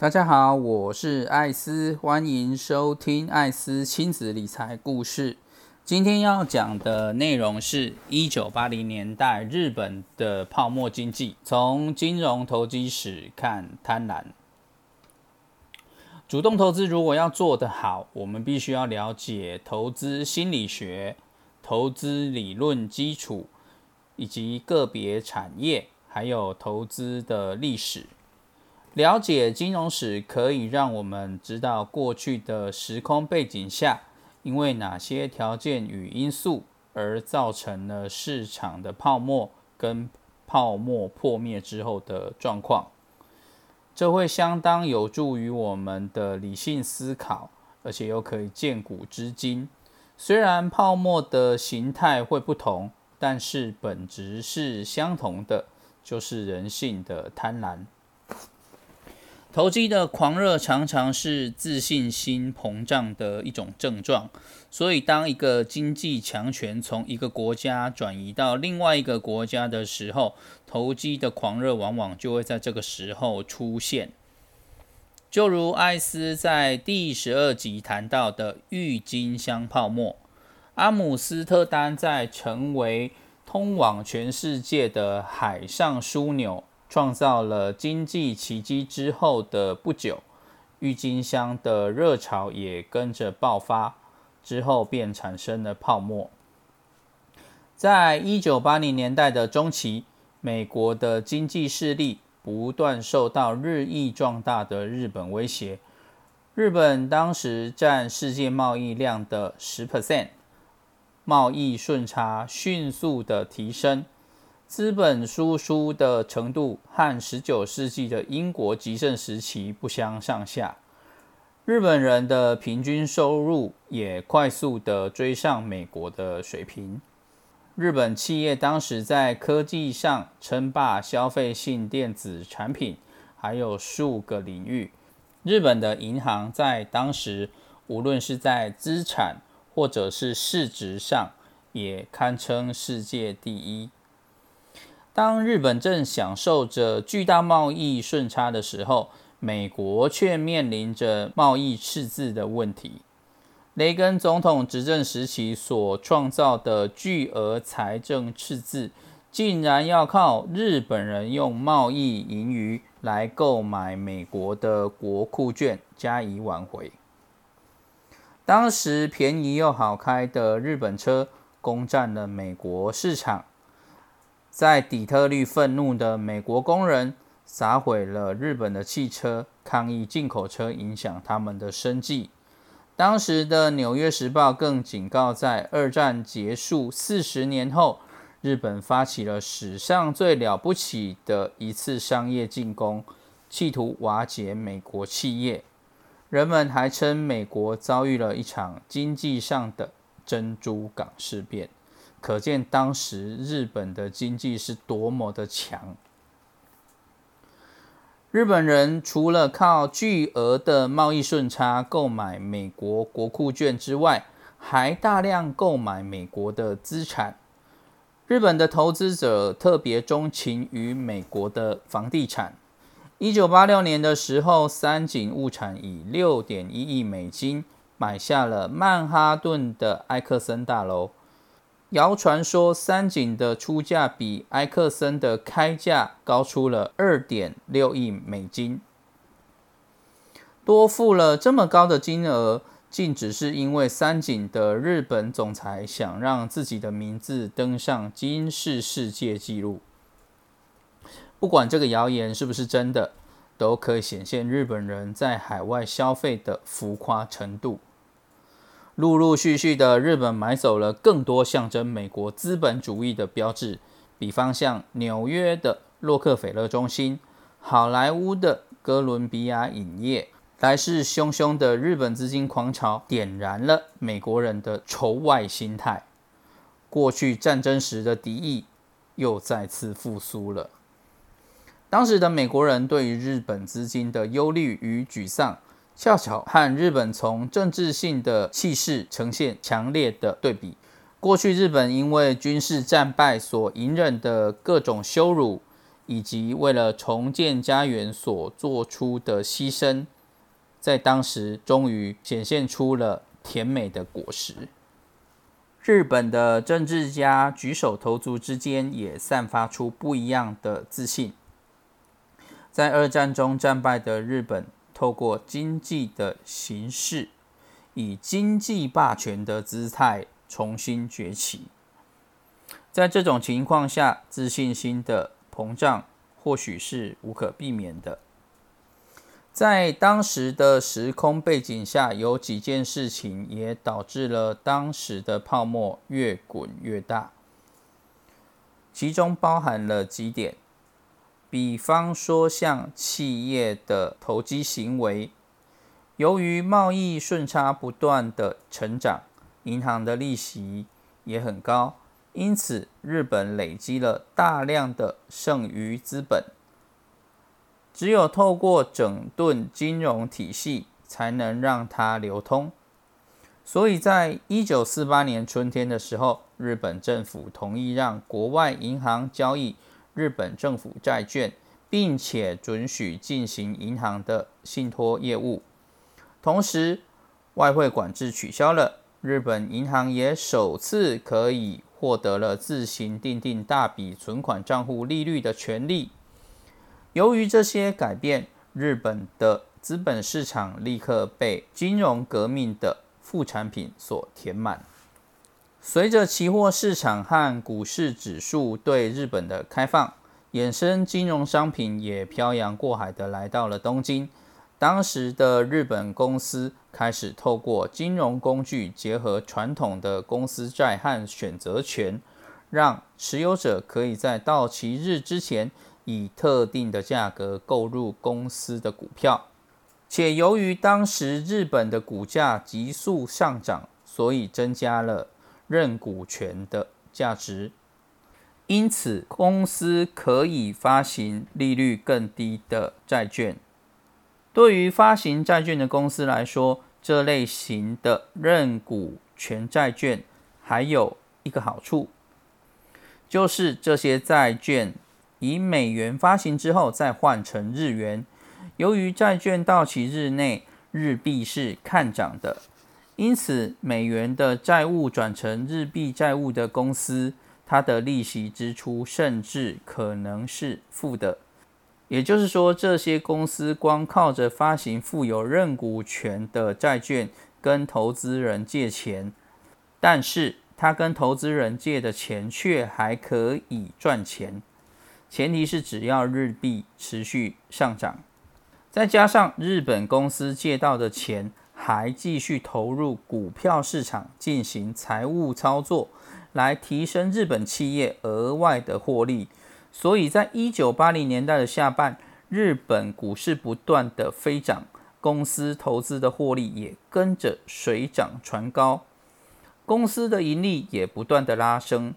大家好，我是艾斯，欢迎收听艾斯亲子理财故事。今天要讲的内容是一九八零年代日本的泡沫经济，从金融投机史看贪婪。主动投资如果要做得好，我们必须要了解投资心理学、投资理论基础，以及个别产业，还有投资的历史。了解金融史可以让我们知道过去的时空背景下，因为哪些条件与因素而造成了市场的泡沫跟泡沫破灭之后的状况。这会相当有助于我们的理性思考，而且又可以见古知今。虽然泡沫的形态会不同，但是本质是相同的，就是人性的贪婪。投机的狂热常常是自信心膨胀的一种症状，所以当一个经济强权从一个国家转移到另外一个国家的时候，投机的狂热往往就会在这个时候出现。就如艾斯在第十二集谈到的郁金香泡沫，阿姆斯特丹在成为通往全世界的海上枢纽。创造了经济奇迹之后的不久，郁金香的热潮也跟着爆发，之后便产生了泡沫。在一九八零年代的中期，美国的经济势力不断受到日益壮大的日本威胁。日本当时占世界贸易量的十 percent，贸易顺差迅速的提升。资本输出的程度和十九世纪的英国极盛时期不相上下，日本人的平均收入也快速的追上美国的水平。日本企业当时在科技上称霸消费性电子产品，还有数个领域。日本的银行在当时，无论是在资产或者是市值上，也堪称世界第一。当日本正享受着巨大贸易顺差的时候，美国却面临着贸易赤字的问题。雷根总统执政时期所创造的巨额财政赤字，竟然要靠日本人用贸易盈余来购买美国的国库券加以挽回。当时便宜又好开的日本车攻占了美国市场。在底特律，愤怒的美国工人砸毁了日本的汽车，抗议进口车影响他们的生计。当时的《纽约时报》更警告，在二战结束四十年后，日本发起了史上最了不起的一次商业进攻，企图瓦解美国企业。人们还称美国遭遇了一场经济上的珍珠港事变。可见当时日本的经济是多么的强。日本人除了靠巨额的贸易顺差购买美国国库券之外，还大量购买美国的资产。日本的投资者特别钟情于美国的房地产。一九八六年的时候，三井物产以六点一亿美金买下了曼哈顿的埃克森大楼。谣传说，三井的出价比埃克森的开价高出了二点六亿美金，多付了这么高的金额，竟只是因为三井的日本总裁想让自己的名字登上金氏世界纪录。不管这个谣言是不是真的，都可以显现日本人在海外消费的浮夸程度。陆陆续续的，日本买走了更多象征美国资本主义的标志，比方像纽约的洛克菲勒中心、好莱坞的哥伦比亚影业。来势汹汹的日本资金狂潮，点燃了美国人的仇外心态。过去战争时的敌意又再次复苏了。当时的美国人对于日本资金的忧虑与沮丧。恰巧和日本从政治性的气势呈现强烈的对比。过去日本因为军事战败所隐忍的各种羞辱，以及为了重建家园所做出的牺牲，在当时终于显现出了甜美的果实。日本的政治家举手投足之间也散发出不一样的自信。在二战中战败的日本，透过经济的形式，以经济霸权的姿态重新崛起。在这种情况下，自信心的膨胀或许是无可避免的。在当时的时空背景下，有几件事情也导致了当时的泡沫越滚越大，其中包含了几点，比方说像企业的投机行为，由于贸易顺差不断的成长，银行的利息也很高。因此，日本累积了大量的剩余资本，只有透过整顿金融体系，才能让它流通。所以在一九四八年春天的时候，日本政府同意让国外银行交易日本政府债券，并且准许进行银行的信托业务。同时，外汇管制取消了，日本银行也首次可以。获得了自行订定大笔存款账户利率的权利。由于这些改变，日本的资本市场立刻被金融革命的副产品所填满。随着期货市场和股市指数对日本的开放，衍生金融商品也漂洋过海的来到了东京。当时的日本公司开始透过金融工具结合传统的公司债和选择权，让持有者可以在到期日之前以特定的价格购入公司的股票。且由于当时日本的股价急速上涨，所以增加了认股权的价值，因此公司可以发行利率更低的债券。对于发行债券的公司来说，这类型的认股权债券还有一个好处，就是这些债券以美元发行之后再换成日元。由于债券到期日内日币是看涨的，因此美元的债务转成日币债务的公司，它的利息支出甚至可能是负的。也就是说，这些公司光靠着发行富有认股权的债券跟投资人借钱，但是他跟投资人借的钱却还可以赚钱，前提是只要日币持续上涨，再加上日本公司借到的钱还继续投入股票市场进行财务操作，来提升日本企业额外的获利。所以在一九八零年代的下半，日本股市不断的飞涨，公司投资的获利也跟着水涨船高，公司的盈利也不断的拉升。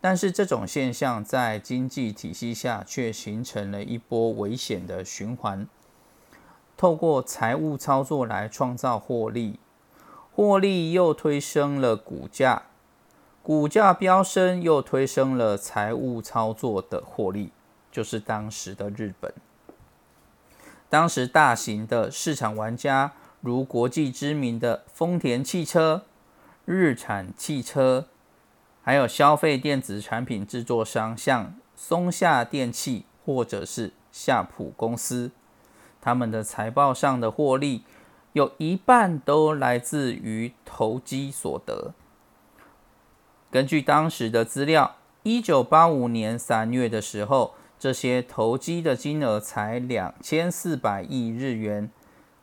但是这种现象在经济体系下却形成了一波危险的循环，透过财务操作来创造获利，获利又推升了股价。股价飙升，又推升了财务操作的获利，就是当时的日本。当时大型的市场玩家，如国际知名的丰田汽车、日产汽车，还有消费电子产品制作商，像松下电器或者是夏普公司，他们的财报上的获利，有一半都来自于投机所得。根据当时的资料，一九八五年三月的时候，这些投机的金额才两千四百亿日元，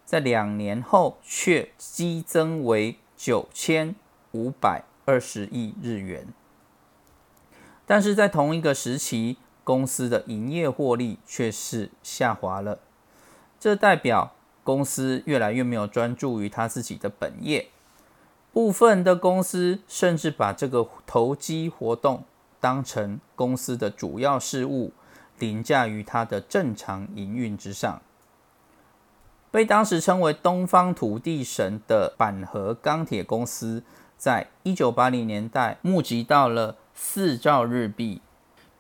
在两年后却激增为九千五百二十亿日元。但是在同一个时期，公司的营业获利却是下滑了，这代表公司越来越没有专注于他自己的本业。部分的公司甚至把这个投机活动当成公司的主要事务，凌驾于它的正常营运之上。被当时称为“东方土地神”的板和钢铁公司，在一九八零年代募集到了四兆日币，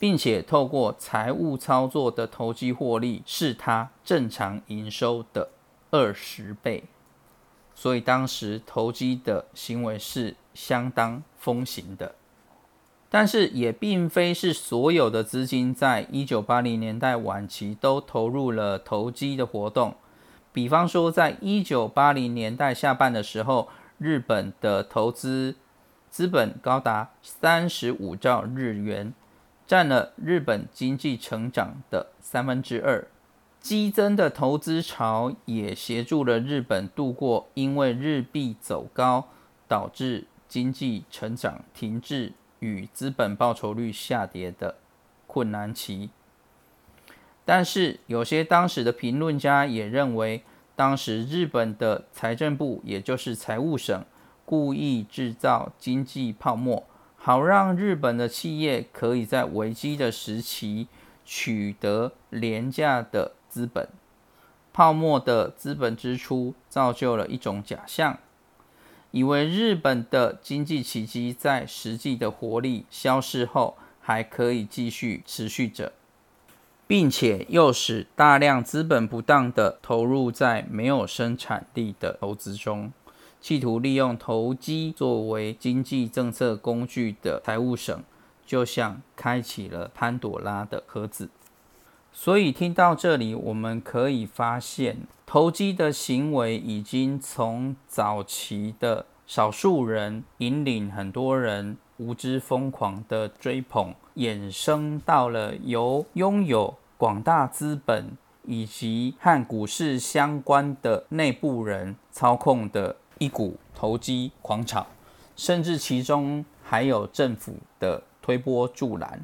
并且透过财务操作的投机获利是他正常营收的二十倍，所以当时投机的行为是相当风行的。但是也并非是所有的资金在一九八零年代晚期都投入了投机的活动。比方说，在一九八零年代下半的时候，日本的投资资本高达三十五兆日元。占了日本经济成长的三分之二，激增的投资潮也协助了日本度过因为日币走高导致经济成长停滞与资本报酬率下跌的困难期。但是，有些当时的评论家也认为，当时日本的财政部，也就是财务省，故意制造经济泡沫。好让日本的企业可以在危机的时期取得廉价的资本，泡沫的资本支出造就了一种假象，以为日本的经济奇迹在实际的活力消失后还可以继续持续着，并且又使大量资本不当的投入在没有生产力的投资中。企图利用投机作为经济政策工具的财务省，就像开启了潘朵拉的盒子。所以听到这里，我们可以发现，投机的行为已经从早期的少数人引领很多人无知疯狂的追捧，衍生到了由拥有广大资本以及和股市相关的内部人操控的。一股投机狂潮，甚至其中还有政府的推波助澜，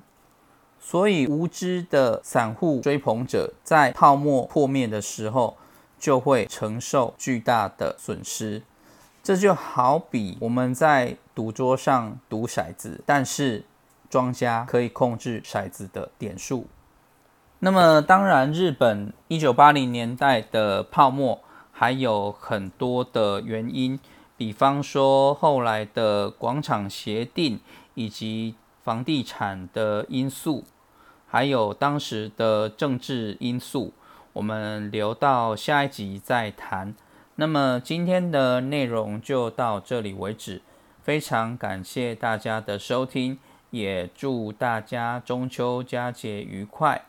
所以无知的散户追捧者在泡沫破灭的时候，就会承受巨大的损失。这就好比我们在赌桌上赌骰子，但是庄家可以控制骰子的点数。那么，当然，日本一九八零年代的泡沫。还有很多的原因，比方说后来的广场协定，以及房地产的因素，还有当时的政治因素，我们留到下一集再谈。那么今天的内容就到这里为止，非常感谢大家的收听，也祝大家中秋佳节愉快，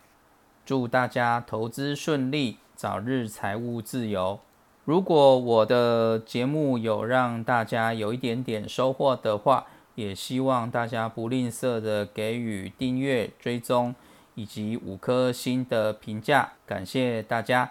祝大家投资顺利，早日财务自由。如果我的节目有让大家有一点点收获的话，也希望大家不吝啬的给予订阅、追踪以及五颗星的评价，感谢大家，